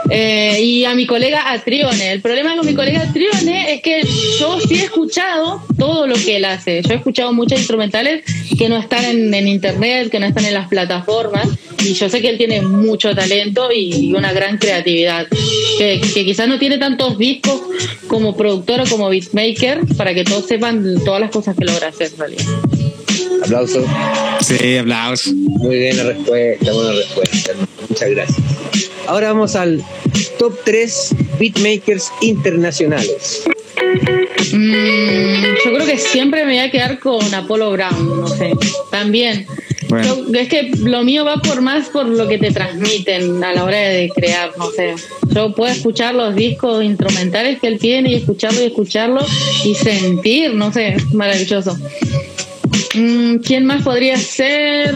Eh, y a mi colega Atrione. El problema con mi colega Atrione es que yo sí he escuchado todo lo que él hace. Yo he escuchado muchas instrumentales que no están en, internet, que no están en las plataformas. Y yo sé que él tiene mucho talento y una gran creatividad. Que, que quizás no tiene tantos discos como productor o como beatmaker para que todos sepan todas las cosas que logra hacer en realidad. Aplauso. Sí, aplauso. Muy bien la respuesta, buena respuesta. Muchas gracias. Ahora vamos al top 3 beatmakers internacionales. Mm, yo creo que siempre me voy a quedar con Apollo Brown, no sé. También. Es que lo mío va por más por lo que te transmiten a la hora de crear, no sé. Yo puedo escuchar los discos instrumentales que él tiene y escucharlo y escucharlo y sentir, no sé, maravilloso. Mm, ¿Quién más podría ser?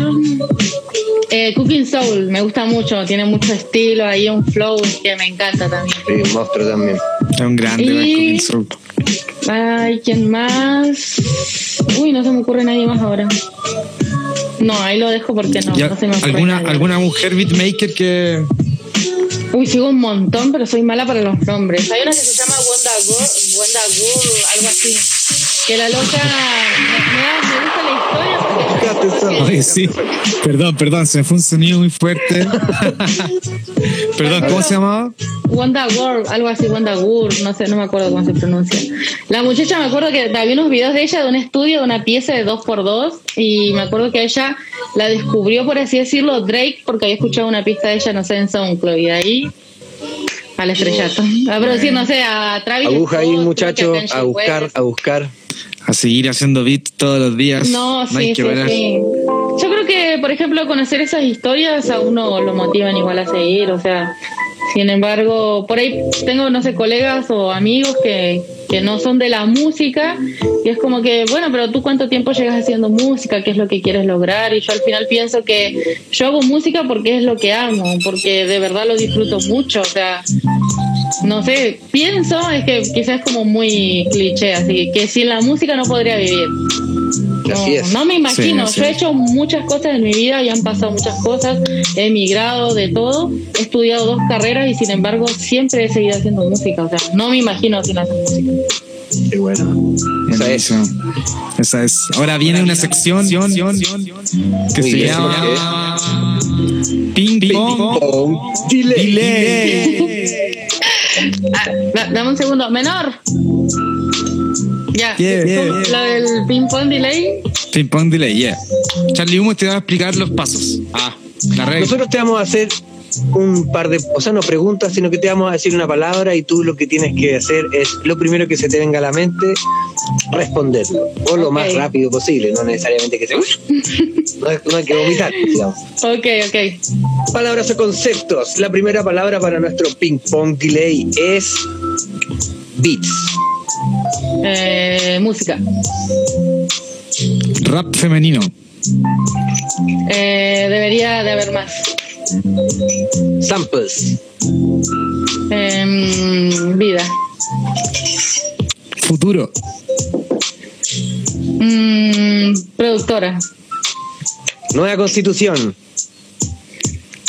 Eh, Cooking Soul, me gusta mucho, tiene mucho estilo, ahí un flow que me encanta también. Sí, un monstruo también. Es un grande Cooking Soul. Ay, ¿quién más? Uy, no se me ocurre nadie más ahora. No, ahí lo dejo porque no, no se me ¿Alguna, ¿Alguna mujer beatmaker que, Uy, sigo un montón, pero soy mala para los nombres. Hay una que se llama Wanda Gur, algo así. Que la loca me, me, gusta la historia porque. Oye, sí. Perdón, perdón, se me fue un sonido muy fuerte. [laughs] perdón, ¿cómo se llamaba? Wanda Gur, algo así, Wanda Gur, no sé, no me acuerdo cómo se pronuncia. La muchacha me acuerdo que había unos videos de ella de un estudio de una pieza de 2x2 y me acuerdo que ella la descubrió, por así decirlo, Drake, porque había escuchado una pista de ella, no sé, en SoundCloud, y de ahí al estrellato. A producir, no sé, a Travis. Aguja ahí, muchacho, a buscar, a buscar. A seguir haciendo beat todos los días. No, sí, sí, sí. Yo creo que, por ejemplo, conocer esas historias a uno lo motivan igual a seguir, o sea, sin embargo, por ahí tengo, no sé, colegas o amigos que, que no son de la música y es como que, bueno, pero tú cuánto tiempo llegas haciendo música, qué es lo que quieres lograr y yo al final pienso que yo hago música porque es lo que amo, porque de verdad lo disfruto mucho, o sea, no sé, pienso, es que quizás es como muy cliché, así que sin la música no podría vivir. No, me imagino, yo he hecho muchas cosas en mi vida y han pasado muchas cosas, he emigrado de todo, he estudiado dos carreras y sin embargo siempre he seguido haciendo música, o sea, no me imagino sin hacer música. Qué bueno. Esa es. Esa es. Ahora viene una sección que se llama Ping Pong Delay. Ah, dame un segundo. Menor. Ya. La del ping pong delay. Ping pong delay, yeah. Charlie Humo te va a explicar los pasos. Ah, la regla. Nosotros te vamos a hacer un par de, o sea, no preguntas, sino que te vamos a decir una palabra y tú lo que tienes que hacer es lo primero que se te venga a la mente, responderlo, o lo más rápido posible, no necesariamente que te... no, hay, que vomitar, digamos. Ok, ok. Palabras o conceptos. La primera palabra para nuestro ping pong delay es beats. Eh, música. Rap femenino. Eh, debería de haber más. Samples. Em, vida. Futuro. Mm, productora. Nueva constitución.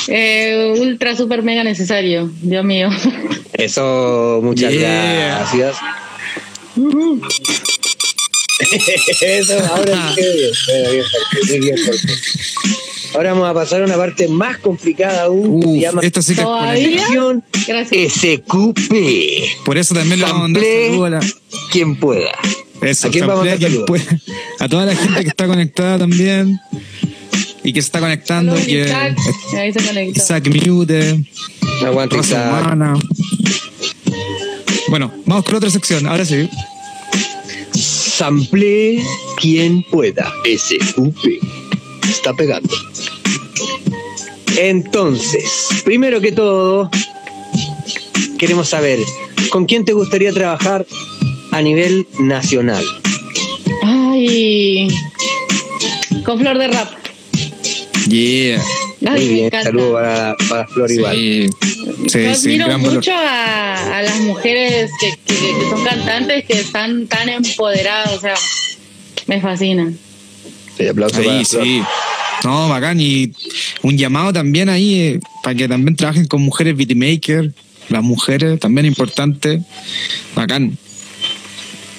Eh, ultra, super, mega necesario. Dios mío. Eso, muchas gracias. [laughs] Eso, ahora [laughs] Ahora vamos a pasar a una parte más complicada aún. se llama esta sí SQP. Por eso también lo vamos a la... quien pueda. Eso, ¿A quién vamos a, quien pueda. a toda la gente que está conectada también y que se está conectando. y que, Isaac, ahí se conecta. Isaac Mute. Aguanta Isaac. Bueno, vamos con otra sección. Ahora sí. Sample quien pueda. SQP. Está pegando. Entonces, primero que todo, queremos saber, ¿con quién te gustaría trabajar a nivel nacional? Ay, con Flor de Rap. Yeah. Muy bien, saludos para, para Flor igual. Sí, sí, admiro mucho a, a, las mujeres que, que, que, son cantantes que están tan empoderadas, o sea, Me fascina. Sí, aplauso Ahí, para sí. No, bacán. Y un llamado también ahí eh, para que también trabajen con mujeres beatmakers. Las mujeres, también importante. Bacán.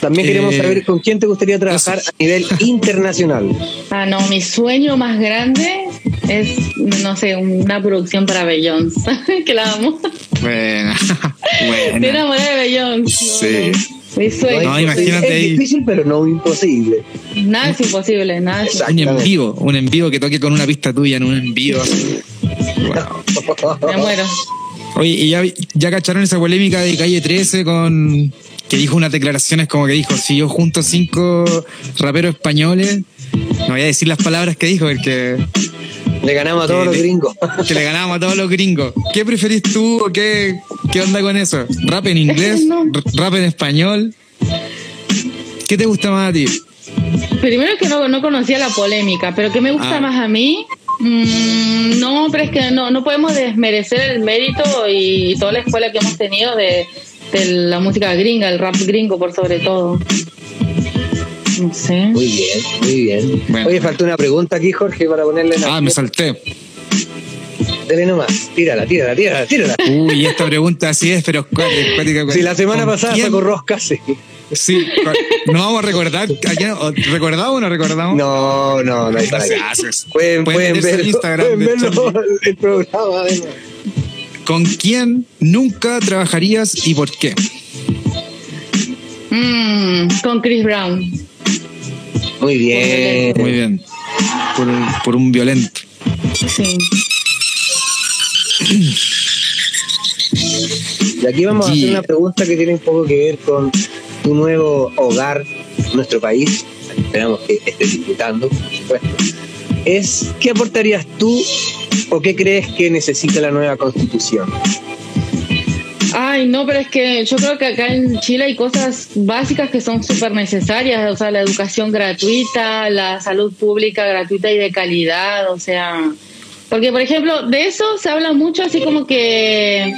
También queremos Eh, saber con quién te gustaría trabajar a nivel internacional. Ah, no, mi sueño más grande es, no sé, una producción para Beyoncé, [laughs] que la amo. Buena. [laughs] Me Buena. enamoré de Beyoncé. Sí. Mi sueño. No, imagínate es difícil, pero no imposible. Nada es imposible, nada es Un en vivo, un en vivo que toque con una pista tuya en un en vivo. Wow. Me muero. Oye, ¿y ya, ya cacharon esa polémica de calle 13 con que dijo unas declaraciones como que dijo, si yo junto cinco raperos españoles, no voy a decir las palabras que dijo, porque Le ganamos a todos los gringos. que le ganamos a todos los gringos. ¿Qué preferís tú o qué, qué onda con eso? ¿Rap en inglés? No. ¿Rap en español? ¿Qué te gusta más a ti? Primero que no, no conocía la polémica, pero que me gusta Ah. más a mí. Mm, no, pero es que no, no podemos desmerecer el mérito y toda la escuela que hemos tenido de, de la música gringa, el rap gringo por sobre todo. No sé. Muy bien, muy bien. Bueno. Oye, falta una pregunta aquí, Jorge, para ponerle la. Ah, me salté. Dele nomás. Tírala, tírala, tírala, tírala. Uy, esta pregunta así es, pero es. Si la semana ¿Con pasada quién? sacó rosca, sí. Sí, no vamos a recordar. ¿a quién- o- ¿Recordamos o no recordamos? No, no, no. Pueden, pueden ver Instagram pueden de verlo [laughs] el programa. ¿Con quién nunca trabajarías y por qué? Mm, con Chris Brown. Muy bien. Muy bien. Por, por un violento. Sí. Y aquí vamos a hacer una pregunta que tiene un poco que ver con tu nuevo hogar, nuestro país. Esperamos que estés disfrutando, por supuesto. Es, ¿qué aportarías tú o qué crees que necesita la nueva constitución? Ay, no, pero es que yo creo que acá en Chile hay cosas básicas que son súper necesarias, o sea, la educación gratuita, la salud pública gratuita y de calidad, o sea, porque por ejemplo, de eso se habla mucho así como que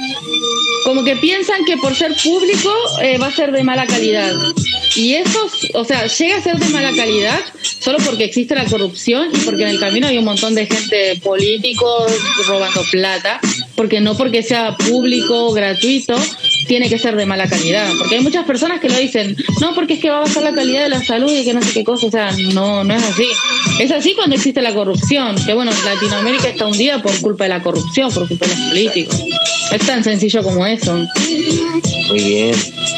como que piensan que por ser público eh, va a ser de mala calidad. Y eso, o sea, llega a ser de mala calidad solo porque existe la corrupción y porque en el camino hay un montón de gente políticos robando plata, porque no porque sea público gratuito tiene que ser de mala calidad, porque hay muchas personas que lo dicen, no, porque es que va a bajar la calidad de la salud y que no sé qué cosa, o sea, no, no es así. Es así cuando existe la corrupción, que bueno, Latinoamérica está hundida por culpa de la corrupción, por culpa de los políticos. Es tan sencillo como eso. Muy bien.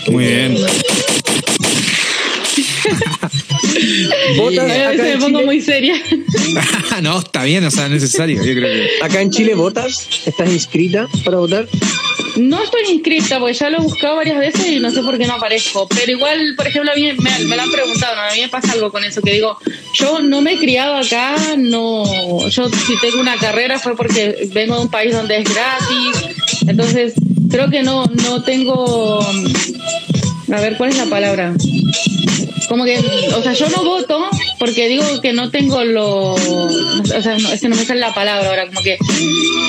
Muy bien. [laughs] ¿Votas A acá veces me pongo Chile? muy seria. [laughs] no, está bien, o sea, es necesario. Yo creo que. ¿Acá en Chile votas? ¿Estás inscrita para votar? No estoy inscrita porque ya lo he buscado varias veces y no sé por qué no aparezco. Pero igual, por ejemplo, a mí me, me lo han preguntado, ¿no? a mí me pasa algo con eso, que digo, yo no me he criado acá, no, yo si tengo una carrera fue porque vengo de un país donde es gratis, entonces creo que no, no tengo, a ver, ¿cuál es la palabra? Como que, o sea, yo no voto porque digo que no tengo lo, o sea, no, es que no me sale la palabra ahora, como que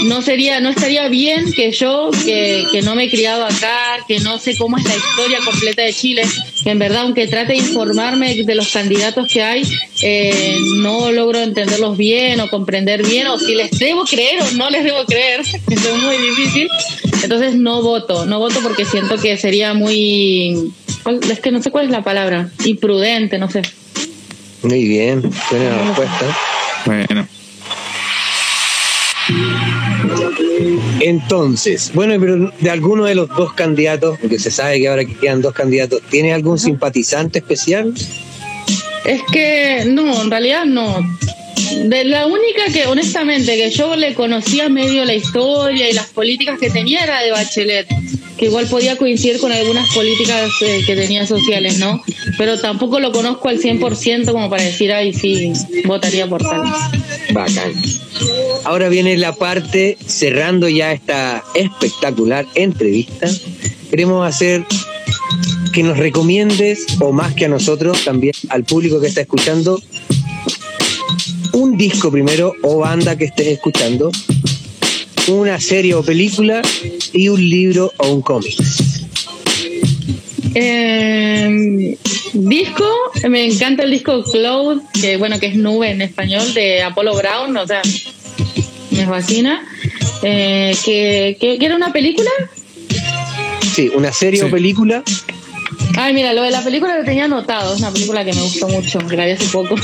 no sería, no estaría bien que yo, que, que no me he criado acá, que no sé cómo es la historia completa de Chile, en verdad, aunque trate de informarme de los candidatos que hay, eh, no logro entenderlos bien o comprender bien, o si les debo creer o no les debo creer, [laughs] eso es muy difícil. Entonces no voto, no voto porque siento que sería muy, ¿cuál- es que no sé cuál es la palabra, imprudente, no sé. Muy bien. Buena respuesta. Bueno. Entonces, bueno, pero de alguno de los dos candidatos, porque se sabe que ahora que quedan dos candidatos, ¿tiene algún simpatizante especial? Es que no, en realidad no. De la única que, honestamente, que yo le conocía medio la historia y las políticas que tenía era de Bachelet, que igual podía coincidir con algunas políticas eh, que tenía sociales, ¿no? Pero tampoco lo conozco al 100% como para decir, ay, sí, votaría por tal. Bacán. Ahora viene la parte, cerrando ya esta espectacular entrevista. Queremos hacer que nos recomiendes, o más que a nosotros, también al público que está escuchando, un disco primero o banda que estés escuchando, una serie o película y un libro o un cómic. Eh, Disco, me encanta el disco Cloud, que bueno, que es nube en español, de Apollo Brown, o sea, me fascina. Eh, que, que, que era una película, Sí, una serie Sí. o película. Ay, mira, lo de la película lo tenía anotado. Es una película que me gustó mucho, que la vi hace poco.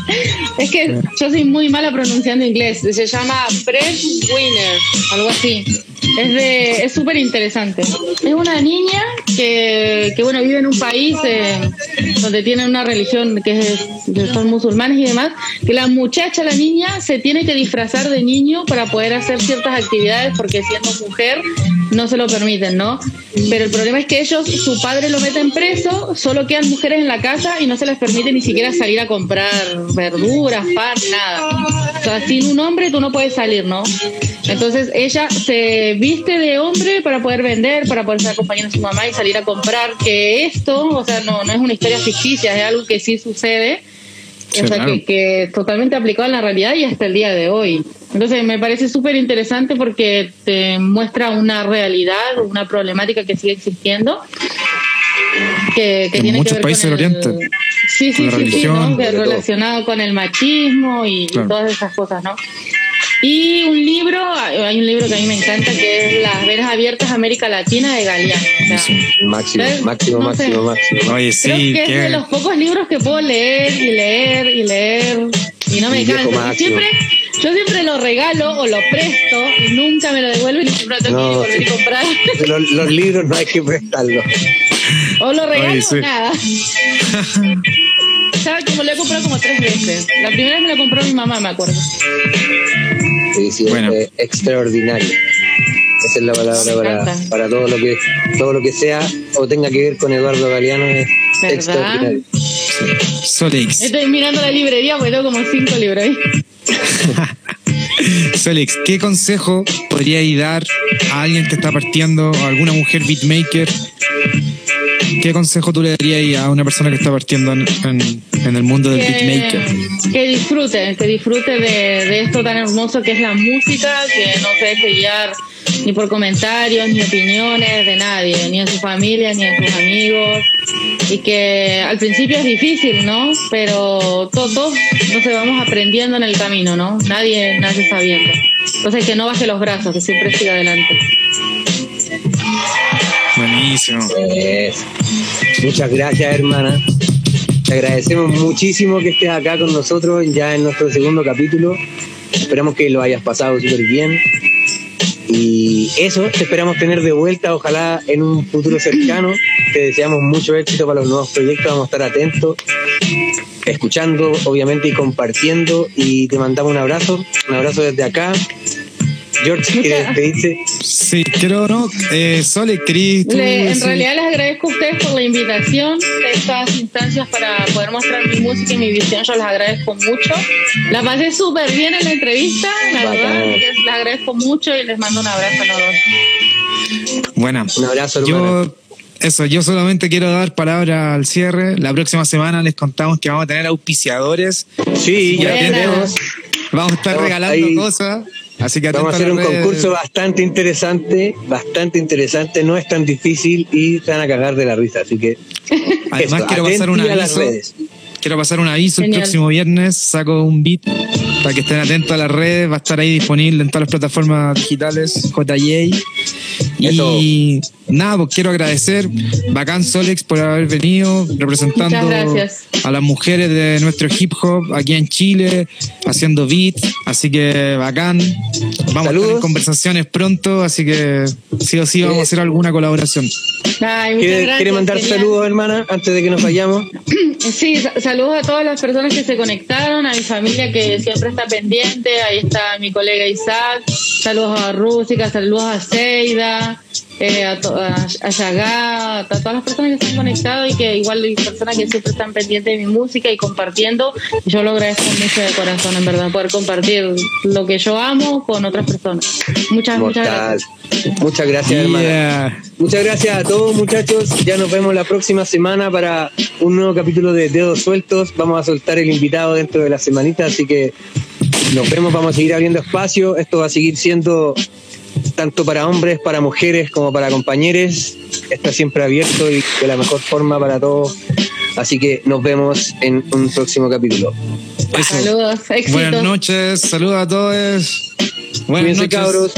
[laughs] es que yo soy muy mala pronunciando inglés. Se llama Breadwinner, algo así. Es de, es súper interesante. Es una niña que, que, bueno, vive en un país eh, donde tienen una religión que, es, son musulmanes y demás, que la muchacha, la niña, se tiene que disfrazar de niño para poder hacer ciertas actividades porque siendo mujer no se lo permiten, ¿no? Pero el problema es que ellos, su padre lo meten preso, solo quedan mujeres en la casa y no se les permite ni siquiera salir a comprar verduras, pan, nada. O sea, sin un hombre tú no puedes salir, ¿no? Entonces ella se viste de hombre para poder vender, para poder ser acompañada de su mamá y salir a comprar, que esto, o sea, no, no es una historia ficticia, es algo que sí sucede. Sí, o sea, claro. que, que totalmente aplicado en la realidad y hasta el día de hoy. Entonces, me parece súper interesante porque te muestra una realidad, una problemática que sigue existiendo. Que, que En tiene muchos que ver países con del el- Oriente. Sí, sí, sí, sí. ¿no? Todo. relacionado con el machismo y, todas esas cosas, ¿no? Y un libro, hay un libro que a mí me encanta que es Las Venas Abiertas América Latina de Galeano. O sea, Máximo, máximo, No máximo, máximo. Oye, Creo sí, que es de los pocos libros que puedo leer y leer y leer y no me canso. Siempre, yo siempre lo regalo o lo presto y nunca me lo devuelven y siempre lo tengo No, que volver y comprar. Los, los libros no hay que prestarlos. o lo regalo Oye, o sí. [laughs] ¿Sabes? Como lo he comprado como tres veces. La primera vez me lo compró mi mamá, me acuerdo. Sí, sí, Bueno. es, eh, extraordinario. Esa es la palabra Me para, para todo lo que todo lo que sea o tenga que ver con Eduardo Galeano es ¿Verdad? extraordinario. Solix. Estoy mirando la librería porque tengo como cinco libros ahí. [laughs] Félix, ¿qué consejo podríais dar a alguien que está partiendo, a alguna mujer beatmaker? ¿Qué consejo tú le darías a una persona que está partiendo en, en- en el mundo del beatmaker? que, disfrute, que disfrute de, de esto tan hermoso que es la música, que no se deje guiar ni por comentarios, ni opiniones de nadie, ni de su familia, ni de sus amigos. Y que al principio es difícil, ¿no? Pero todos, sé, vamos aprendiendo en el camino, ¿no? Nadie nace sabiendo. Entonces que no baje los brazos, que siempre siga adelante. Muchas gracias, hermana. Te agradecemos muchísimo que estés acá con nosotros ya en nuestro segundo capítulo. Esperamos que lo hayas pasado súper bien. Y eso, te esperamos tener de vuelta, ojalá en un futuro cercano. Te deseamos mucho éxito para los nuevos proyectos, vamos a estar atentos, escuchando, obviamente, y compartiendo. Y te mandamos un abrazo, un abrazo desde acá. George, ¿quieres Muchas- despedirse? Sí, creo, ¿no? Eh, Sole, ¿querís tú Le- en realidad les agradezco a ustedes por la invitación de estas instancias para poder mostrar mi música y mi visión. Yo les agradezco mucho. La pasé súper bien en la entrevista, la Bacán. verdad. así que Les agradezco mucho y les mando un abrazo a los dos. Buena. Un abrazo. Yo, eso, yo solamente quiero dar palabra al cierre. La próxima semana les contamos que vamos a tener auspiciadores. Sí, ya tenemos. Vamos a estar Vamos regalando ahí. cosas. Así que Vamos a hacer un redes. concurso bastante interesante, bastante interesante, no es tan difícil y se van a cagar de la risa, así que Además, eso, quiero pasar un atenti a las aviso. redes. Quiero pasar un aviso el próximo viernes. Saco un beat para que estén atentos a las redes. Va a estar ahí disponible en todas las plataformas digitales. JJ. Y nada, pues quiero agradecer bacán Solex por haber venido representando a las mujeres de nuestro hip hop aquí en Chile, haciendo beat. Así que bacán. Vamos a tener conversaciones pronto, así que sí o sí vamos a hacer alguna colaboración. Ay, ¿Quiere, mandar genial. saludos, hermana, antes de que nos vayamos? [clears throat] Sí, sa- saludos a todas las personas que se conectaron, a mi familia que siempre está pendiente, ahí está mi colega Isaac, saludos a Rústica, saludos a Seida, eh, a, to- a, a Yagá, a todas las personas que se han conectado y que igual hay personas que siempre están pendientes de mi música y compartiendo. Yo lo agradezco mucho de corazón, en verdad, poder compartir lo que yo amo con otras personas. Muchas, muchas gracias. Muchas gracias, hermana. Yeah. Muchas gracias a todos, muchachos. Ya nos vemos la próxima semana para un nuevo capítulo de Dedos Sueltos. Vamos a soltar el invitado dentro de la semanita, así que nos vemos. Vamos a seguir abriendo espacio. Esto va a seguir siendo tanto para hombres, para mujeres, como para compañeros. Está siempre abierto y de la mejor forma para todos Así que nos vemos en un próximo capítulo. Eso. Saludos, éxitos. Buenas noches, saludos a todos. Buenas Cuídense, noches. cabros.